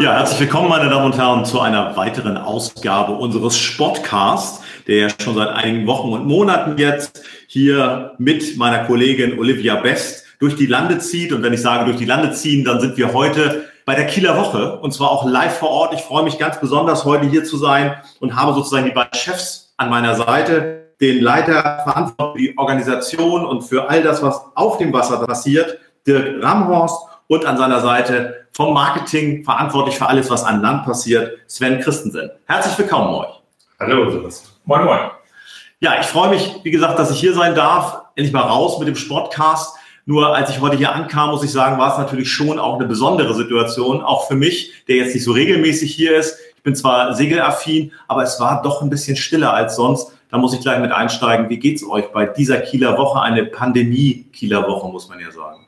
Ja, herzlich willkommen, meine Damen und Herren, zu einer weiteren Ausgabe unseres Sportcasts, der ja schon seit einigen Wochen und Monaten jetzt hier mit meiner Kollegin Olivia Best durch die Lande zieht. Und wenn ich sage durch die Lande ziehen, dann sind wir heute bei der Kieler Woche und zwar auch live vor Ort. Ich freue mich ganz besonders, heute hier zu sein und habe sozusagen die beiden Chefs an meiner Seite, den Leiter verantwortlich für die Organisation und für all das, was auf dem Wasser passiert, Dirk Ramhorst und an seiner Seite vom Marketing verantwortlich für alles, was an Land passiert, Sven Christensen. Herzlich willkommen euch. Hallo, Sebastian. Moin, moin. Ja, ich freue mich, wie gesagt, dass ich hier sein darf. Endlich mal raus mit dem Sportcast. Nur als ich heute hier ankam, muss ich sagen, war es natürlich schon auch eine besondere Situation, auch für mich, der jetzt nicht so regelmäßig hier ist. Ich bin zwar segelaffin, aber es war doch ein bisschen stiller als sonst. Da muss ich gleich mit einsteigen. Wie geht's euch bei dieser Kieler Woche? Eine Pandemie-Kieler Woche, muss man ja sagen.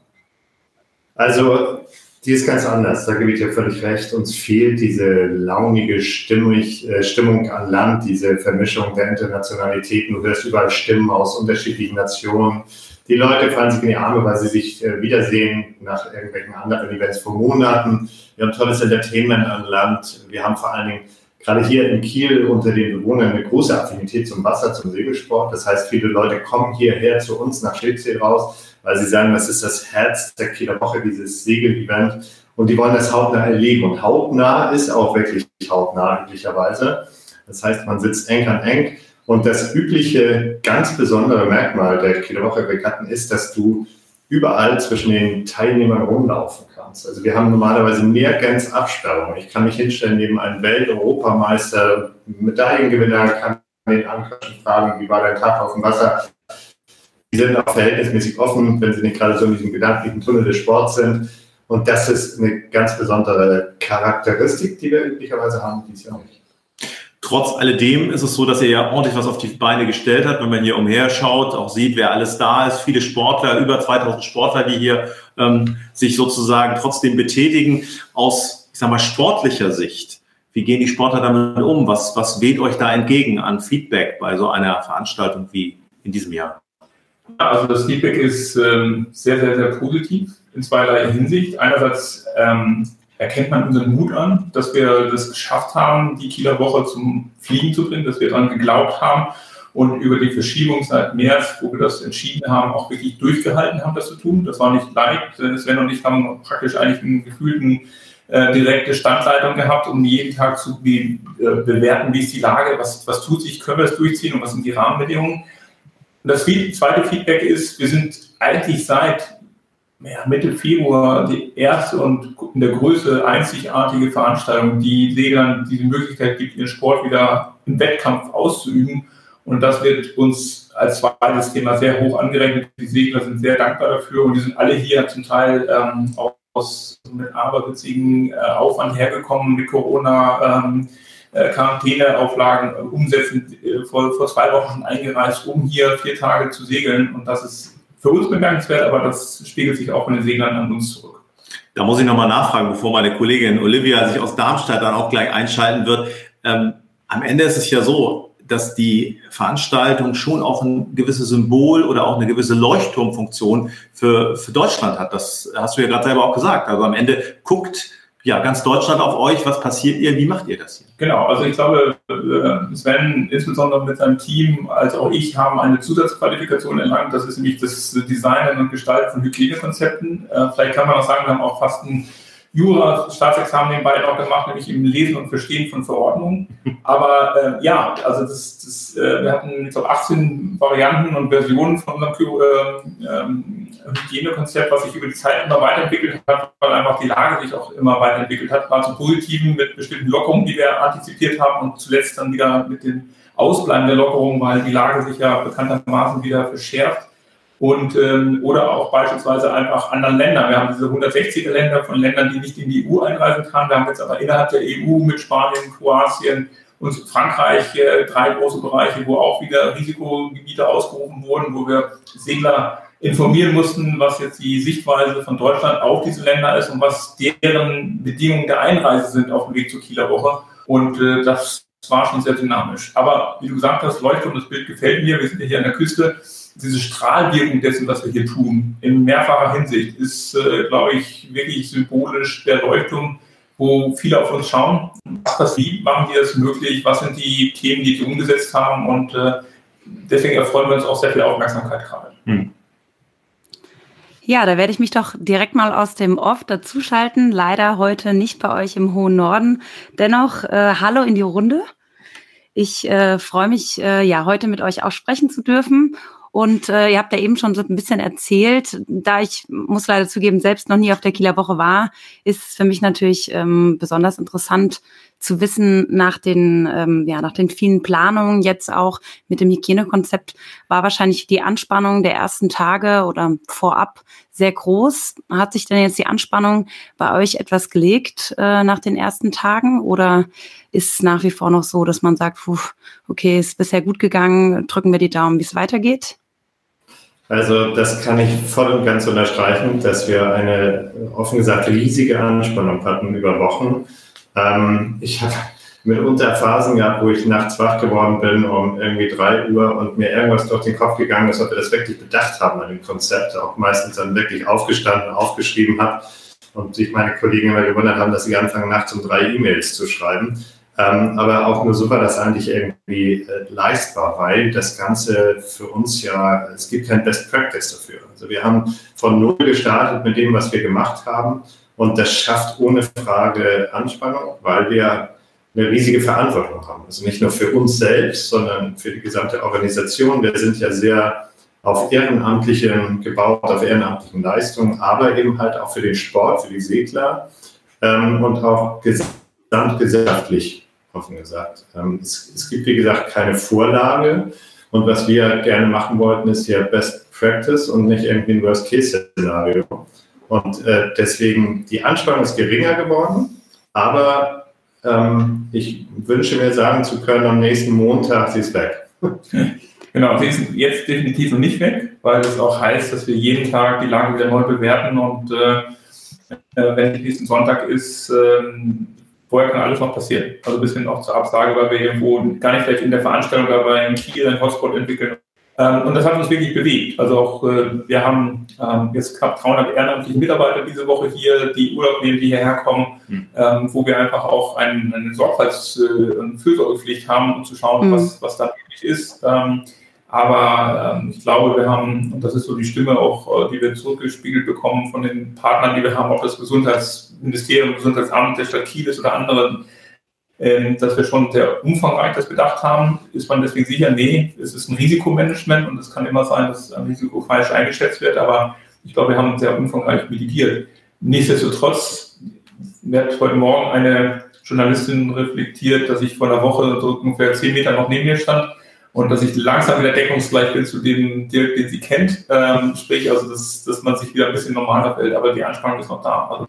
Also, die ist ganz anders, da gebe ich dir völlig recht. Uns fehlt diese launige Stimmig, äh, Stimmung an Land, diese Vermischung der Internationalitäten. Du hörst überall Stimmen aus unterschiedlichen Nationen. Die Leute fallen sich in die Arme, weil sie sich äh, wiedersehen nach irgendwelchen anderen Events vor Monaten. Wir haben tolles Entertainment an Land. Wir haben vor allen Dingen gerade hier in Kiel unter den Bewohnern eine große Affinität zum Wasser, zum Segelsport. Das heißt, viele Leute kommen hierher zu uns nach Schildsee raus weil sie sagen, das ist das Herz der Kieler Woche, dieses Segel-Event. Und die wollen das hautnah erleben. Und hautnah ist auch wirklich hautnah, üblicherweise. Das heißt, man sitzt eng an eng. Und das übliche, ganz besondere Merkmal der Kieler Woche Regatten ist, dass du überall zwischen den Teilnehmern rumlaufen kannst. Also wir haben normalerweise nirgends Absperrung. Ich kann mich hinstellen neben einem Welt-Europameister, Medaillengewinner, kann den Anquatschen fragen, wie war dein Tag auf dem Wasser? Die sind auch verhältnismäßig offen, wenn sie nicht gerade so in diesem gedanklichen Tunnel des Sports sind. Und das ist eine ganz besondere Charakteristik, die wir üblicherweise haben, die ist ja nicht. Trotz alledem ist es so, dass er ja ordentlich was auf die Beine gestellt hat. Wenn man hier umherschaut, auch sieht, wer alles da ist. Viele Sportler, über 2000 Sportler, die hier ähm, sich sozusagen trotzdem betätigen. Aus, ich sag mal, sportlicher Sicht. Wie gehen die Sportler damit um? Was, was weht euch da entgegen an Feedback bei so einer Veranstaltung wie in diesem Jahr? Also das Feedback ist ähm, sehr, sehr, sehr positiv in zweierlei Hinsicht. Einerseits ähm, erkennt man unseren Mut an, dass wir das geschafft haben, die Kieler Woche zum Fliegen zu bringen, dass wir daran geglaubt haben und über die Verschiebung seit März, wo wir das entschieden haben, auch wirklich durchgehalten haben, das zu tun. Das war nicht leicht. Sven und ich haben praktisch eigentlich einen gefühlten äh, direkte Standleitung gehabt, um jeden Tag zu be äh, bewerten, wie ist die Lage, was, was tut sich, können wir es durchziehen und was sind die Rahmenbedingungen. Und das zweite Feedback ist, wir sind eigentlich seit ja, Mitte Februar die erste und in der Größe einzigartige Veranstaltung, die Seglern diese Möglichkeit gibt, ihren Sport wieder im Wettkampf auszuüben. Und das wird uns als zweites Thema sehr hoch angerechnet. Die Segler sind sehr dankbar dafür und die sind alle hier zum Teil ähm, aus mit aberwitzigen äh, Aufwand hergekommen mit Corona. Ähm, äh, Quarantäneauflagen umsetzen, äh, vor, vor zwei Wochen schon eingereist, um hier vier Tage zu segeln. Und das ist für uns bemerkenswert, aber das spiegelt sich auch von den Seglern an uns zurück. Da muss ich nochmal nachfragen, bevor meine Kollegin Olivia sich aus Darmstadt dann auch gleich einschalten wird. Ähm, am Ende ist es ja so, dass die Veranstaltung schon auch ein gewisses Symbol oder auch eine gewisse Leuchtturmfunktion für, für Deutschland hat. Das hast du ja gerade selber auch gesagt. Also am Ende guckt ja, ganz Deutschland auf euch. Was passiert ihr? Wie macht ihr das hier? Genau, also ich glaube, äh, Sven insbesondere mit seinem Team, als auch ich, haben eine Zusatzqualifikation erlangt. Das ist nämlich das Designen und Gestalten von Hygienekonzepten. Äh, vielleicht kann man auch sagen, wir haben auch fast ein Jura-Staatsexamen nebenbei noch gemacht, nämlich im Lesen und Verstehen von Verordnungen. Aber äh, ja, also das, das, äh, wir hatten ich glaube, 18 Varianten und Versionen von unserem äh, ähm, Hygienekonzept, was sich über die Zeit immer weiterentwickelt hat, weil einfach die Lage sich auch immer weiterentwickelt hat, war zum Positiven mit bestimmten Lockerungen, die wir antizipiert haben und zuletzt dann wieder mit den Ausbleiben der Lockerungen, weil die Lage sich ja bekanntermaßen wieder verschärft und ähm, oder auch beispielsweise einfach anderen Ländern. Wir haben diese 160er Länder von Ländern, die nicht in die EU einreisen kann. Wir haben jetzt aber innerhalb der EU mit Spanien, Kroatien und Frankreich äh, drei große Bereiche, wo auch wieder Risikogebiete ausgerufen wurden, wo wir Segler informieren mussten, was jetzt die Sichtweise von Deutschland auf diese Länder ist und was deren Bedingungen der Einreise sind auf dem Weg zur Kieler Woche. Und äh, das war schon sehr dynamisch. Aber wie du gesagt hast, Leuchtturm, das Bild gefällt mir. Wir sind ja hier an der Küste diese Strahlwirkung dessen, was wir hier tun, in mehrfacher Hinsicht, ist, äh, glaube ich, wirklich symbolisch der Leuchtturm, wo viele auf uns schauen. Was, wie machen die das möglich? Was sind die Themen, die sie umgesetzt haben? Und äh, deswegen erfreuen wir uns auch sehr viel Aufmerksamkeit gerade. Hm. Ja, da werde ich mich doch direkt mal aus dem Off dazuschalten. Leider heute nicht bei euch im hohen Norden. Dennoch, äh, hallo in die Runde. Ich äh, freue mich, äh, ja, heute mit euch auch sprechen zu dürfen und äh, ihr habt ja eben schon so ein bisschen erzählt, da ich, muss leider zugeben, selbst noch nie auf der Kieler Woche war, ist es für mich natürlich ähm, besonders interessant zu wissen, nach den, ähm, ja, nach den vielen Planungen jetzt auch mit dem Hygienekonzept, war wahrscheinlich die Anspannung der ersten Tage oder vorab sehr groß. Hat sich denn jetzt die Anspannung bei euch etwas gelegt äh, nach den ersten Tagen oder ist es nach wie vor noch so, dass man sagt, puh, okay, ist bisher gut gegangen, drücken wir die Daumen, wie es weitergeht? Also das kann ich voll und ganz unterstreichen, dass wir eine offen gesagt riesige Anspannung hatten über Wochen. Ähm, ich habe mitunter Phasen gehabt, wo ich nachts wach geworden bin um irgendwie drei Uhr und mir irgendwas durch den Kopf gegangen ist, ob wir das wirklich bedacht haben an dem Konzept, auch meistens dann wirklich aufgestanden, aufgeschrieben habe und sich meine Kollegen immer gewundert haben, dass sie anfangen, nachts um drei E-Mails zu schreiben. Ähm, aber auch nur super, das eigentlich irgendwie äh, leistbar, weil das Ganze für uns ja, es gibt kein Best Practice dafür. Also wir haben von Null gestartet mit dem, was wir gemacht haben und das schafft ohne Frage Anspannung, weil wir eine riesige Verantwortung haben. Also nicht nur für uns selbst, sondern für die gesamte Organisation. Wir sind ja sehr auf Ehrenamtlichen gebaut, auf ehrenamtlichen Leistungen, aber eben halt auch für den Sport, für die Segler ähm, und auch gesamtgesellschaftlich offen gesagt. Ähm, es, es, gibt, wie gesagt, keine Vorlage. Und was wir gerne machen wollten, ist ja Best Practice und nicht irgendwie ein Worst-Case-Szenario. Und äh, deswegen, die Anspannung ist geringer geworden, aber ähm, ich wünsche mir sagen zu können, am nächsten Montag, sie ist weg. Genau, sie ist jetzt definitiv noch nicht weg, weil es auch heißt, dass wir jeden Tag die Lage wieder neu bewerten und äh, äh wenn es nächsten Sonntag ist, ähm, vorher kann alles noch passieren. Also bis hin auch zur Absage, weil wir irgendwo gar nicht vielleicht in der Veranstaltung dabei in Kiel einen Hotspot entwickeln. Ähm, und das hat uns wirklich bewegt. Also auch, äh, wir haben ähm, jetzt knapp 300 ehrenamtliche Mitarbeiter diese Woche hier, die Urlaub nehmen, die hierher kommen, mhm. wo wir einfach auch eine Sorgfalts- äh, und Fürsorgepflicht haben, um zu schauen, mhm. was, was da wirklich ist. Aber ähm, ich glaube, wir haben, und das ist so die Stimme auch, äh, die wir zurückgespiegelt bekommen von den Partnern, die wir haben, ob das Gesundheitsministerium, Gesundheitsamt der Stadt Kiel ist oder anderen, ähm, dass wir schon sehr umfangreich das bedacht haben. Ist man deswegen sicher? Nee, es ist ein Risikomanagement und es kann immer sein, dass ein Risiko falsch eingeschätzt wird, aber ich glaube, wir haben sehr umfangreich mitigiert. Nichtsdestotrotz wird heute Morgen eine Journalistin reflektiert, dass ich vor einer Woche so ungefähr zehn Meter noch neben mir stand und dass ich langsam wieder deckungsgleich bin zu dem Dirk, den sie kennt. Ähm, sprich, also, dass, dass man sich wieder ein bisschen normaler fällt, aber die Anspannung ist noch da. Also,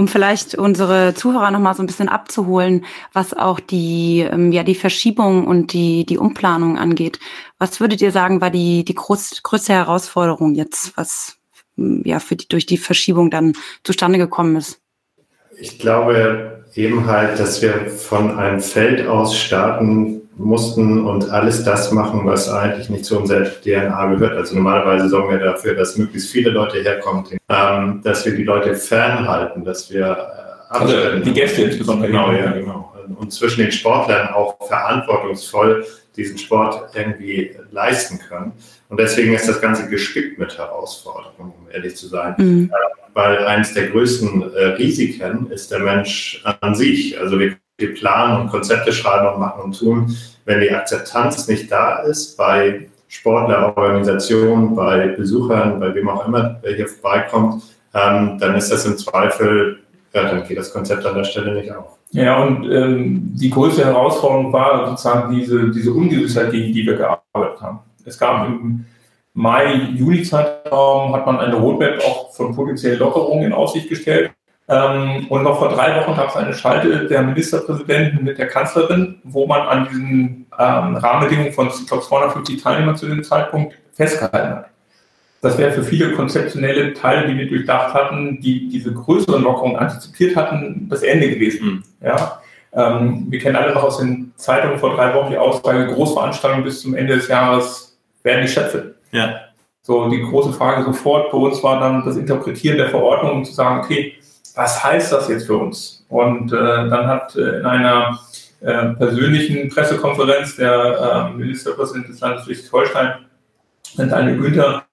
um vielleicht unsere Zuhörer noch mal so ein bisschen abzuholen, was auch die, ähm, ja, die Verschiebung und die, die Umplanung angeht. Was würdet ihr sagen, war die, die groß, größte Herausforderung jetzt, was ja, für die, durch die Verschiebung dann zustande gekommen ist? Ich glaube eben halt, dass wir von einem Feld aus starten, mussten und alles das machen, was eigentlich nicht zu unserer DNA gehört. Also normalerweise sorgen wir dafür, dass möglichst viele Leute herkommen, ähm, dass wir die Leute fernhalten, dass wir äh, also die Gäste insbesondere. Genau, ja, genau. Und zwischen den Sportlern auch verantwortungsvoll diesen Sport irgendwie leisten können. Und deswegen ist das Ganze gespickt mit Herausforderungen, um ehrlich zu sein. Mhm. Weil eines der größten äh, Risiken ist der Mensch an sich. Also wir wir planen und Konzepte schreiben und machen und tun, wenn die Akzeptanz nicht da ist bei Sportlerorganisationen, bei Besuchern, bei wem auch immer, wer hier vorbeikommt, ähm, dann ist das im Zweifel, ja, dann geht das Konzept an der Stelle nicht auf. Ja, und ähm, die größte Herausforderung war sozusagen diese, diese Ungewissheit, gegen die wir gearbeitet haben. Es gab im Mai, Juli-Zeitraum hat man eine Roadmap auch von potenziellen Lockerungen in Aussicht gestellt. Ähm, und noch vor drei Wochen gab es eine Schalte der Ministerpräsidenten mit der Kanzlerin, wo man an diesen ähm, Rahmenbedingungen von, ich glaube, 250 Teilnehmern zu dem Zeitpunkt festgehalten hat. Das wäre für viele konzeptionelle Teile, die wir durchdacht hatten, die diese größeren Lockerungen antizipiert hatten, das Ende gewesen. Mhm. Ja? Ähm, wir kennen alle noch aus den Zeitungen vor drei Wochen die Aussage, Großveranstaltungen bis zum Ende des Jahres werden nicht stattfinden. Ja. So, die große Frage sofort bei uns war dann das Interpretieren der Verordnung, um zu sagen, okay, was heißt das jetzt für uns? Und äh, dann hat äh, in einer äh, persönlichen Pressekonferenz der äh, Ministerpräsident des Landes Schleswig-Holstein, Daniel Günther,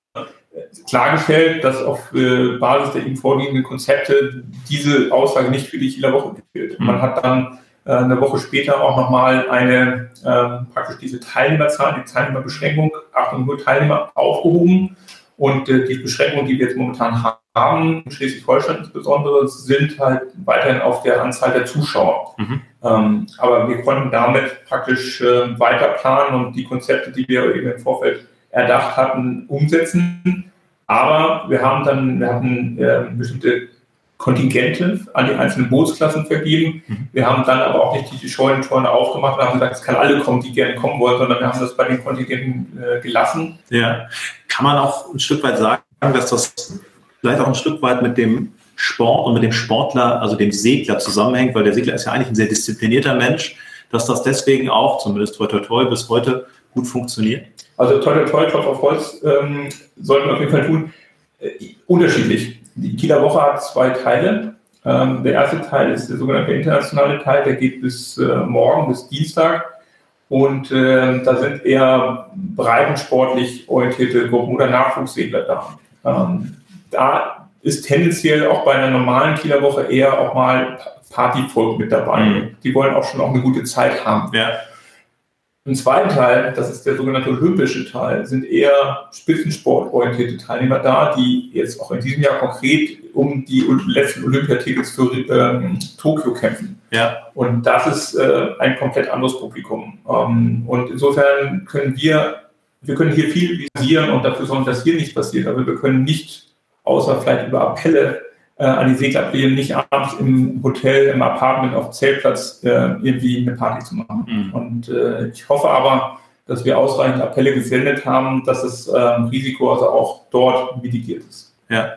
klargestellt, dass auf äh, Basis der ihm vorliegenden Konzepte diese Aussage nicht für die Kieler Woche gilt. Mhm. Man hat dann äh, eine Woche später auch nochmal eine ähm, praktisch diese Teilnehmerzahl, die Teilnehmerbeschränkung, Achtung, nur Teilnehmer aufgehoben. Und äh, die Beschränkungen, die wir jetzt momentan haben, in Schleswig-Holstein insbesondere, sind halt weiterhin auf der Anzahl der Zuschauer. Mhm. Ähm, aber wir konnten damit praktisch äh, weiter planen und die Konzepte, die wir eben im Vorfeld erdacht hatten, umsetzen. Aber wir haben dann, wir hatten äh, bestimmte Kontingente an die einzelnen Bootsklassen vergeben. Mhm. Wir haben dann aber auch nicht die Scheunentorne aufgemacht und haben gesagt, es kann alle kommen, die gerne kommen wollen, sondern wir haben das bei den Kontingenten äh, gelassen. Ja, kann man auch ein Stück weit sagen, dass das vielleicht auch ein Stück weit mit dem Sport und mit dem Sportler, also dem Segler zusammenhängt, weil der Segler ist ja eigentlich ein sehr disziplinierter Mensch, dass das deswegen auch, zumindest toi toi toi, bis heute gut funktioniert? Also toi toi toi, Klopf auf Holz, ähm, sollten wir auf jeden Fall tun. Äh, unterschiedlich. Die Kieler Woche hat zwei Teile. Ähm, der erste Teil ist der sogenannte internationale Teil, der geht bis äh, morgen, bis Dienstag. Und äh, da sind eher breitensportlich orientierte Gruppen oder Nachwuchssegler da. Ähm, da ist tendenziell auch bei einer normalen Kieler Woche eher auch mal Partyvolk mit dabei. Mhm. Die wollen auch schon auch eine gute Zeit haben. Ja. Im zweiten Teil, das ist der sogenannte olympische Teil, sind eher spitzensportorientierte Teilnehmer da, die jetzt auch in diesem Jahr konkret um die letzten Olympiatickets für ähm, Tokio kämpfen. Ja. Und das ist äh, ein komplett anderes Publikum. Ähm, und insofern können wir, wir können hier viel visieren und dafür sorgen, dass hier nichts passiert, aber wir können nicht, außer vielleicht über Appelle, äh, an die Segler appellieren, nicht abends im Hotel, im Apartment, auf dem Zeltplatz äh, irgendwie eine Party zu machen. Mhm. Und äh, ich hoffe aber, dass wir ausreichend Appelle gesendet haben, dass das ähm, Risiko also auch dort mitigiert ist. Ja.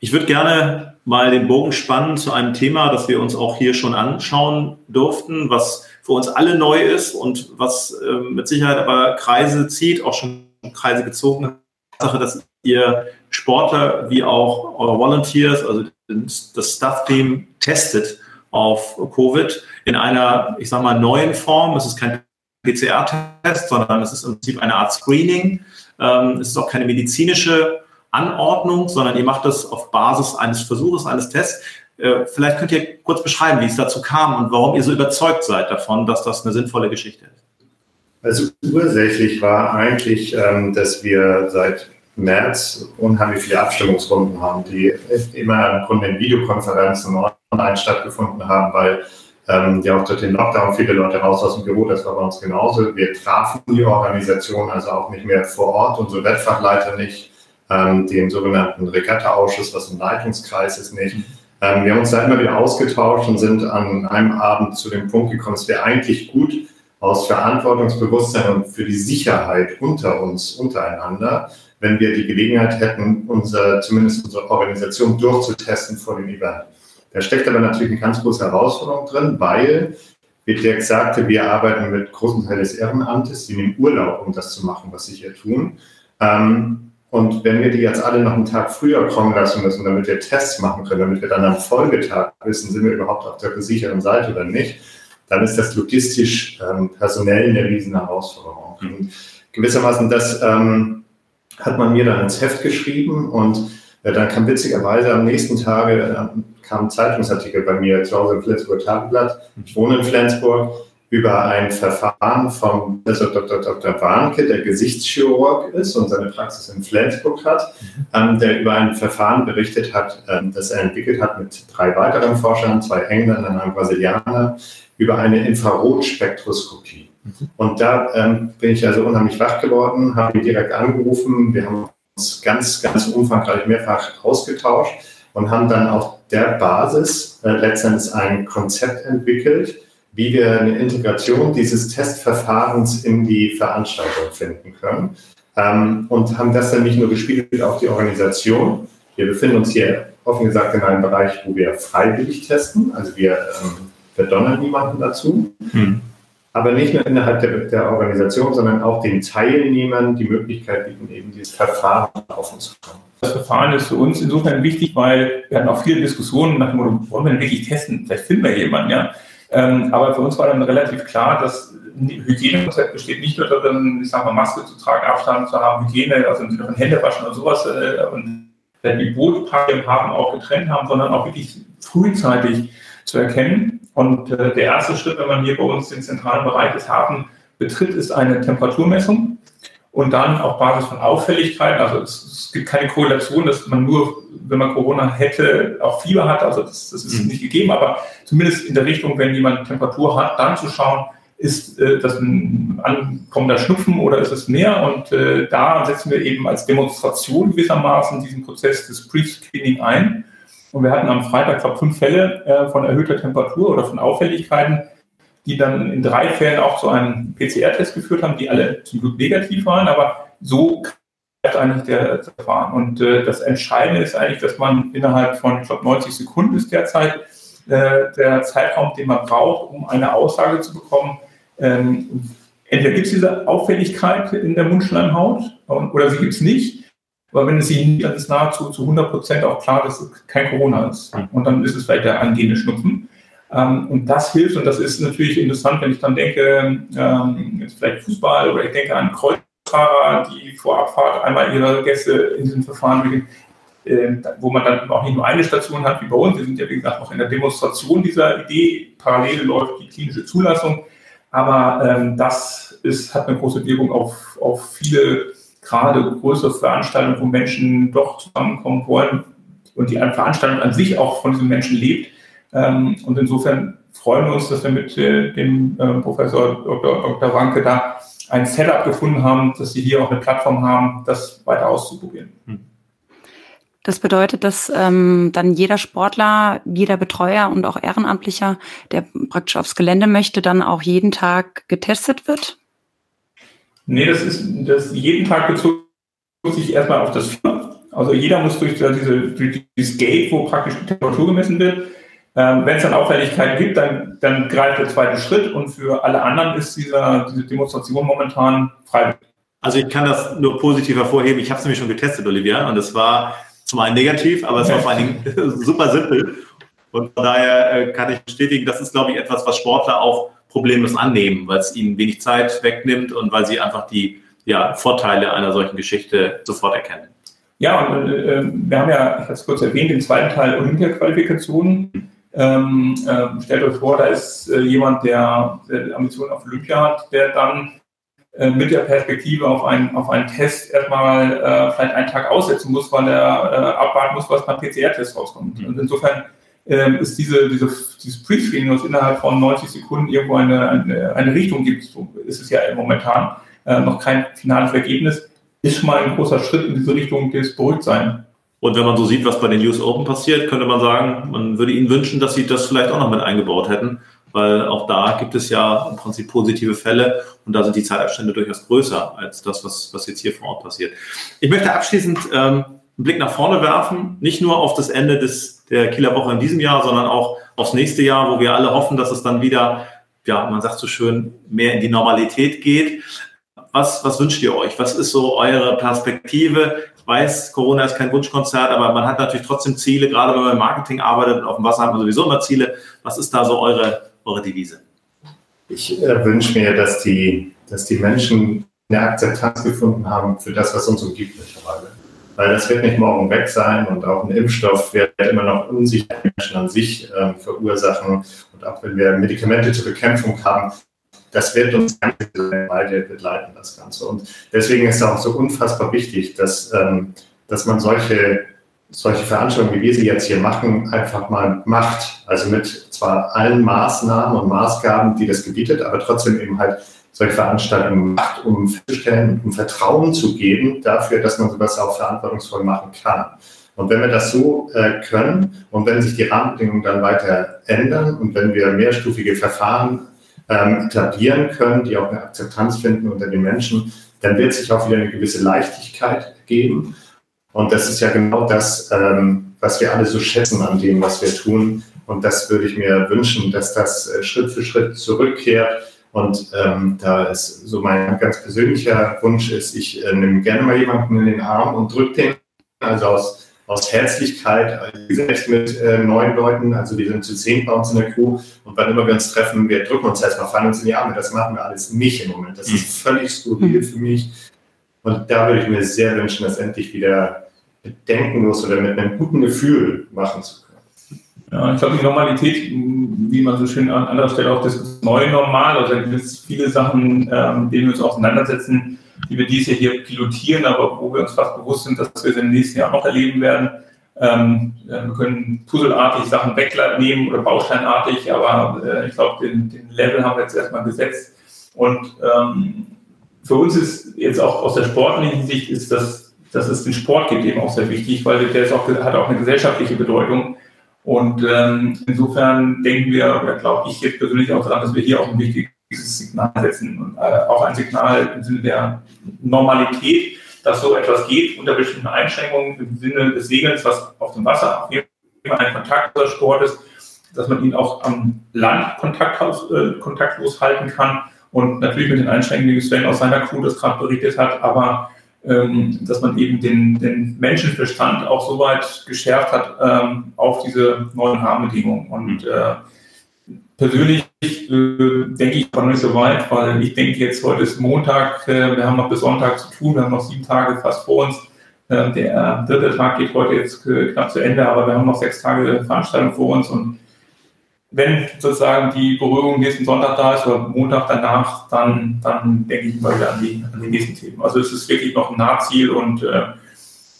Ich würde gerne mal den Bogen spannen zu einem Thema, das wir uns auch hier schon anschauen durften, was für uns alle neu ist und was äh, mit Sicherheit aber Kreise zieht, auch schon Kreise gezogen hat. Sache, dass ihr Sportler wie auch eure Volunteers, also das Staff-Team testet auf Covid in einer, ich sage mal, neuen Form. Es ist kein PCR-Test, sondern es ist im Prinzip eine Art Screening. Ähm, es ist auch keine medizinische Anordnung, sondern ihr macht das auf Basis eines Versuches, eines Tests. Äh, vielleicht könnt ihr kurz beschreiben, wie es dazu kam und warum ihr so überzeugt seid davon, dass das eine sinnvolle Geschichte ist. Also ursächlich war eigentlich, ähm, dass wir seit März unheimlich viele Abstimmungsrunden haben, die immer im Grunde in Videokonferenzen online stattgefunden haben, weil ähm, ja auch durch den Lockdown viele Leute raus aus dem Büro, das war bei uns genauso. Wir trafen die Organisation also auch nicht mehr vor Ort, unsere Wettfachleiter nicht, ähm, den sogenannten Regatta-Ausschuss, was ein Leitungskreis ist, nicht. Ähm, wir haben uns da immer wieder ausgetauscht und sind an einem Abend zu dem Punkt gekommen, es wäre eigentlich gut, aus Verantwortungsbewusstsein und für die Sicherheit unter uns, untereinander, wenn wir die Gelegenheit hätten, unser, zumindest unsere Organisation durchzutesten vor dem Event. Da steckt aber natürlich eine ganz große Herausforderung drin, weil, wie Dirk sagte, wir arbeiten mit großen Teil des Ehrenamtes, die nehmen Urlaub, um das zu machen, was sie hier tun. Ähm, und wenn wir die jetzt alle noch einen Tag früher kommen lassen müssen, damit wir Tests machen können, damit wir dann am Folgetag wissen, sind wir überhaupt auf der sicheren Seite oder nicht, dann ist das logistisch ähm, personell eine riesen Herausforderung. Und gewissermaßen das ähm, hat man mir dann ins Heft geschrieben und äh, dann kam witzigerweise am nächsten Tage äh, kam ein Zeitungsartikel bei mir zu Hause im Flensburg Tageblatt. Ich wohne in Flensburg über ein Verfahren vom Professor Dr. Dr. Warnke, der Gesichtschirurg ist und seine Praxis in Flensburg hat, ähm, der über ein Verfahren berichtet hat, ähm, das er entwickelt hat mit drei weiteren Forschern, zwei Engländern und einem Brasilianer, über eine Infrarotspektroskopie. Und da ähm, bin ich also unheimlich wach geworden, habe ihn direkt angerufen. Wir haben uns ganz, ganz umfangreich mehrfach ausgetauscht und haben dann auf der Basis äh, letztendlich ein Konzept entwickelt, wie wir eine Integration dieses Testverfahrens in die Veranstaltung finden können. Ähm, und haben das dann nicht nur gespiegelt auf die Organisation. Wir befinden uns hier offen gesagt in einem Bereich, wo wir freiwillig testen. Also wir ähm, verdonnern niemanden dazu. Hm. Aber nicht nur innerhalb der, der, Organisation, sondern auch den Teilnehmern die Möglichkeit bieten, eben dieses Verfahren offen zu haben. Das Verfahren ist für uns insofern wichtig, weil wir hatten auch viele Diskussionen nach dem Motto, wollen wir denn wirklich testen? Vielleicht finden wir jemanden, ja. Ähm, aber für uns war dann relativ klar, dass Hygienekonzept besteht nicht nur darin, ich sag mal, Maske zu tragen, Abstand zu haben, Hygiene, also im Sinne von Hände waschen und sowas äh, und die Bootpaare haben auch getrennt haben, sondern auch wirklich frühzeitig zu erkennen. Und äh, der erste Schritt, wenn man hier bei uns den zentralen Bereich des Hafen betritt, ist eine Temperaturmessung und dann auf Basis von Auffälligkeiten, also es, es, gibt keine Korrelation, dass man nur, wenn man Corona hätte, auch Fieber hat, also das, das ist mhm. nicht gegeben, aber zumindest in der Richtung, wenn jemand Temperatur hat, dann zu schauen, ist äh, das ein ankommender Schnupfen oder ist es mehr? Und äh, da setzen wir eben als Demonstration gewissermaßen diesen Prozess des Pre-Screening ein. Und wir hatten am Freitag, glaube fünf Fälle äh, von erhöhter Temperatur oder von Auffälligkeiten, die dann in drei Fällen auch zu einem PCR-Test geführt haben, die alle zum Glück negativ waren. Aber so hat eigentlich der Verfahren. Und äh, das Entscheidende ist eigentlich, dass man innerhalb von, ich glaube, 90 Sekunden ist derzeit äh, der Zeitraum, den man braucht, um eine Aussage zu bekommen, ähm, entweder gibt es diese Auffälligkeit in der Mundschleimhaut oder sie gibt es nicht. Aber wenn es sie nicht, dann ist nahezu zu 100 Prozent auch klar, dass es kein Corona ist. Hm. Und dann ist es vielleicht der angehende Schnupfen. Ähm, und das hilft, und das ist natürlich interessant, wenn ich dann denke, ähm, jetzt vielleicht Fußball oder ich denke an Kreuzfahrer, die vor Abfahrt einmal ihre Gäste in diesem Verfahren bringen, äh, wo man dann auch nicht nur eine Station hat wie bei uns. Wir sind ja, wie gesagt, noch in der Demonstration dieser Idee. Parallel läuft die klinische Zulassung. Aber ähm, das ist, hat eine große Wirkung auf, auf viele gerade größere Veranstaltungen, wo Menschen doch zusammenkommen wollen und die Veranstaltung an sich auch von diesen Menschen lebt. Ähm, und insofern freuen wir uns, dass wir mit äh, dem äh, Professor Dr. Dr. Wanke da ein Setup gefunden haben, dass sie hier auch eine Plattform haben, das weiter auszuprobieren. Hm. Das bedeutet, dass ähm, dann jeder Sportler, jeder Betreuer und auch Ehrenamtlicher, der praktisch aufs Gelände möchte, dann auch jeden Tag getestet wird? Nee, das ist das jeden Tag bezog sich erstmal auf das Fieber. Also jeder muss durch, diese, durch dieses Gate, wo praktisch die Temperatur gemessen wird. Ähm, Wenn es dann Auffälligkeiten gibt, dann, dann greift der zweite Schritt und für alle anderen ist dieser, diese Demonstration momentan frei. Also ich kann das nur positiv hervorheben. Ich habe es nämlich schon getestet, Olivia, und es war zum einen negativ, aber es war vor allen Dingen super simpel. Und von daher äh, kann ich bestätigen, das ist, glaube ich, etwas, was Sportler auch problemlos annehmen, weil es ihnen wenig Zeit wegnimmt und weil sie einfach die ja, Vorteile einer solchen Geschichte sofort erkennen. Ja, und äh, wir haben ja, ich habe es kurz erwähnt, den zweiten Teil Olympia-Qualifikationen. Ähm, äh, stellt euch vor, da ist äh, jemand, der, der Ambitionen auf Olympia hat, der dann äh, mit der Perspektive auf einen, auf einen Test erstmal äh, vielleicht einen Tag aussetzen muss, weil er äh, abwarten muss, was beim PCR-Test rauskommt. Mhm. Und insofern ähm, ist diese, diese, dieses Pre-Screening, was innerhalb von 90 Sekunden irgendwo eine, eine, eine Richtung gibt, so ist es ja momentan äh, noch kein finales Ergebnis, ist schon mal ein großer Schritt in diese Richtung des Beruhigtsein. Und wenn man so sieht, was bei den US Open passiert, könnte man sagen, man würde ihnen wünschen, dass sie das vielleicht auch noch mit eingebaut hätten weil auch da gibt es ja im Prinzip positive Fälle und da sind die Zeitabstände durchaus größer als das, was, was jetzt hier vor Ort passiert. Ich möchte abschließend ähm, einen Blick nach vorne werfen, nicht nur auf das Ende des, der Kieler Woche in diesem Jahr, sondern auch aufs nächste Jahr, wo wir alle hoffen, dass es dann wieder, ja, man sagt so schön, mehr in die Normalität geht. Was, was wünscht ihr euch? Was ist so eure Perspektive? Ich weiß, Corona ist kein Wunschkonzert, aber man hat natürlich trotzdem Ziele, gerade wenn man im Marketing arbeitet und auf dem Wasser hat man sowieso immer Ziele. Was ist da so eure eure Devise? Ich äh, wünsche mir, dass die, dass die Menschen eine Akzeptanz gefunden haben für das, was uns umgibt mittlerweile. Weil das wird nicht morgen weg sein und auch ein Impfstoff wird immer noch Unsicherheit Menschen an sich äh, verursachen. Und auch wenn wir Medikamente zur Bekämpfung haben, das wird uns beide begleiten, das Ganze. Und deswegen ist es auch so unfassbar wichtig, dass, ähm, dass man solche solche Veranstaltungen, wie wir sie jetzt hier machen, einfach mal macht. Also mit zwar allen Maßnahmen und Maßgaben, die das gebietet, aber trotzdem eben halt solche Veranstaltungen macht, um festzustellen, um Vertrauen zu geben dafür, dass man sowas auch verantwortungsvoll machen kann. Und wenn wir das so äh, können und wenn sich die Rahmenbedingungen dann weiter ändern und wenn wir mehrstufige Verfahren ähm, etablieren können, die auch eine Akzeptanz finden unter den Menschen, dann wird sich auch wieder eine gewisse Leichtigkeit geben. Und das ist ja genau das, ähm, was wir alle so schätzen an dem, was wir tun. Und das würde ich mir wünschen, dass das äh, Schritt für Schritt zurückkehrt Und ähm, da ist so mein ganz persönlicher Wunsch ist, ich äh, nehme gerne mal jemanden in den Arm und drücke den, also aus, aus Herzlichkeit, selbst mit äh, neun Leuten, also wir sind zu zehn bei uns in der Crew und wann immer wir uns treffen, wir drücken uns erstmal, fallen uns in die Arme. Das machen wir alles nicht im Moment. Das ist mhm. völlig skurril mhm. für mich. Und da würde ich mir sehr wünschen, das endlich wieder bedenkenlos oder mit einem guten Gefühl machen zu können. Ja, ich glaube, die Normalität, wie man so schön an anderer Stelle auch das neue Normal, also da gibt es viele Sachen, ähm, denen wir uns auseinandersetzen, die wir dies Jahr hier pilotieren, aber wo wir uns fast bewusst sind, dass wir es im nächsten Jahr noch erleben werden. Ähm, wir können puzzelartig Sachen wegnehmen oder bausteinartig, aber äh, ich glaube, den, den, Level haben wir jetzt erstmal gesetzt. Und ähm, für uns ist jetzt auch aus der sportlichen Sicht ist das, dass es den Sport gibt eben auch sehr wichtig, weil der ist auch, hat auch eine gesellschaftliche Bedeutung. Und ähm, insofern denken wir, oder glaube ich jetzt persönlich auch daran, dass wir hier auch ein wichtiges Signal setzen und äh, auch ein Signal im Sinne der Normalität, dass so etwas geht unter bestimmten Einschränkungen im Sinne des Segelns, was auf dem Wasser auf jeden Fall ein Kontaktsport ist, dass man ihn auch am Land kontaktlos, äh, kontaktlos halten kann. Und natürlich mit den Einschränkungen, die Sven aus seiner Crew das gerade berichtet hat, aber dass man eben den, den Menschenverstand auch so weit geschärft hat ähm, auf diese neuen Rahmenbedingungen. Und äh, persönlich äh, denke ich noch nicht so weit, weil ich denke jetzt, heute ist Montag, äh, wir haben noch bis Sonntag zu tun, wir haben noch sieben Tage fast vor uns. Äh, der dritte Tag geht heute jetzt äh, knapp zu Ende, aber wir haben noch sechs Tage Veranstaltung vor uns und wenn sozusagen die Berührung nächsten Sonntag da ist oder Montag danach, dann, dann denke ich mal wieder an die, an die nächsten Themen. Also es ist wirklich noch ein Nahziel und äh,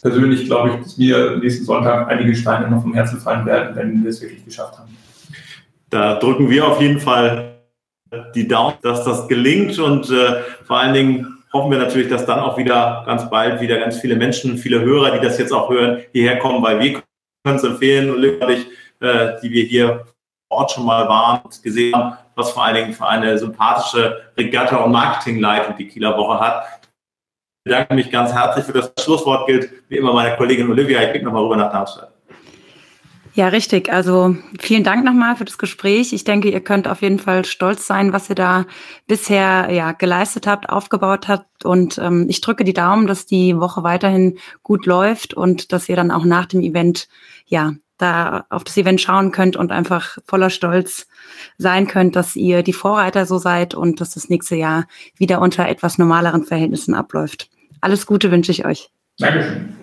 persönlich glaube ich, dass mir nächsten Sonntag einige Steine noch vom Herzen fallen werden, wenn wir es wirklich geschafft haben. Da drücken wir auf jeden Fall die Daumen, dass das gelingt und äh, vor allen Dingen hoffen wir natürlich, dass dann auch wieder ganz bald wieder ganz viele Menschen, viele Hörer, die das jetzt auch hören, hierher kommen, weil wir können es empfehlen, und äh, die wir hier Ort schon mal waren und gesehen haben, was vor allen Dingen für eine sympathische Regatta- und Marketingleitung die Kieler Woche hat. Ich bedanke mich ganz herzlich für das Schlusswort gilt, wie immer meine Kollegin Olivia. Ich blicke nochmal rüber nach Darmstadt. Ja, richtig. Also vielen Dank nochmal für das Gespräch. Ich denke, ihr könnt auf jeden Fall stolz sein, was ihr da bisher ja geleistet habt, aufgebaut habt. Und ähm, ich drücke die Daumen, dass die Woche weiterhin gut läuft und dass ihr dann auch nach dem Event ja da auf das Event schauen könnt und einfach voller Stolz sein könnt, dass ihr die Vorreiter so seid und dass das nächste Jahr wieder unter etwas normaleren Verhältnissen abläuft. Alles Gute wünsche ich euch. Dankeschön.